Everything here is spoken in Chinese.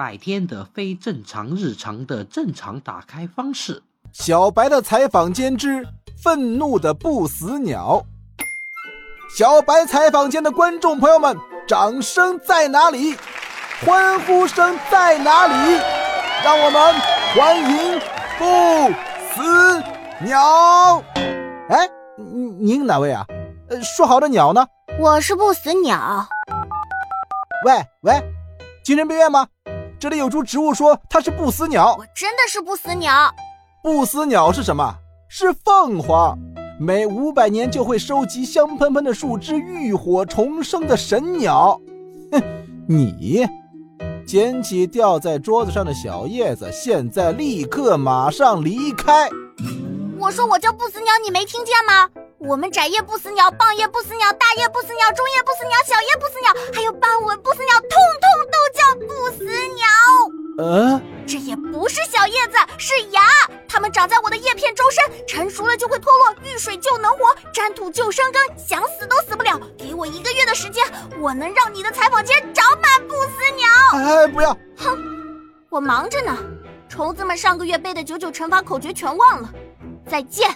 白天的非正常日常的正常打开方式。小白的采访间之愤怒的不死鸟。小白采访间的观众朋友们，掌声在哪里？欢呼声在哪里？让我们欢迎不死鸟。哎，您哪位啊？呃，说好的鸟呢？我是不死鸟。喂喂，精神病院吗？这里有株植物说它是不死鸟。我真的是不死鸟。不死鸟是什么？是凤凰。每五百年就会收集香喷喷的树枝，浴火重生的神鸟。哼，你捡起掉在桌子上的小叶子，现在立刻马上离开。我说我叫不死鸟，你没听见吗？我们窄叶不死鸟、棒叶不死鸟、大叶不死鸟、中叶不死鸟、小叶不死鸟，还有斑纹不死鸟，小叶子，是芽。它们长在我的叶片周身，成熟了就会脱落，遇水就能活，沾土就生根，想死都死不了。给我一个月的时间，我能让你的采访间长满不死鸟。哎，不要！哼，我忙着呢。虫子们上个月背的九九乘法口诀全忘了。再见。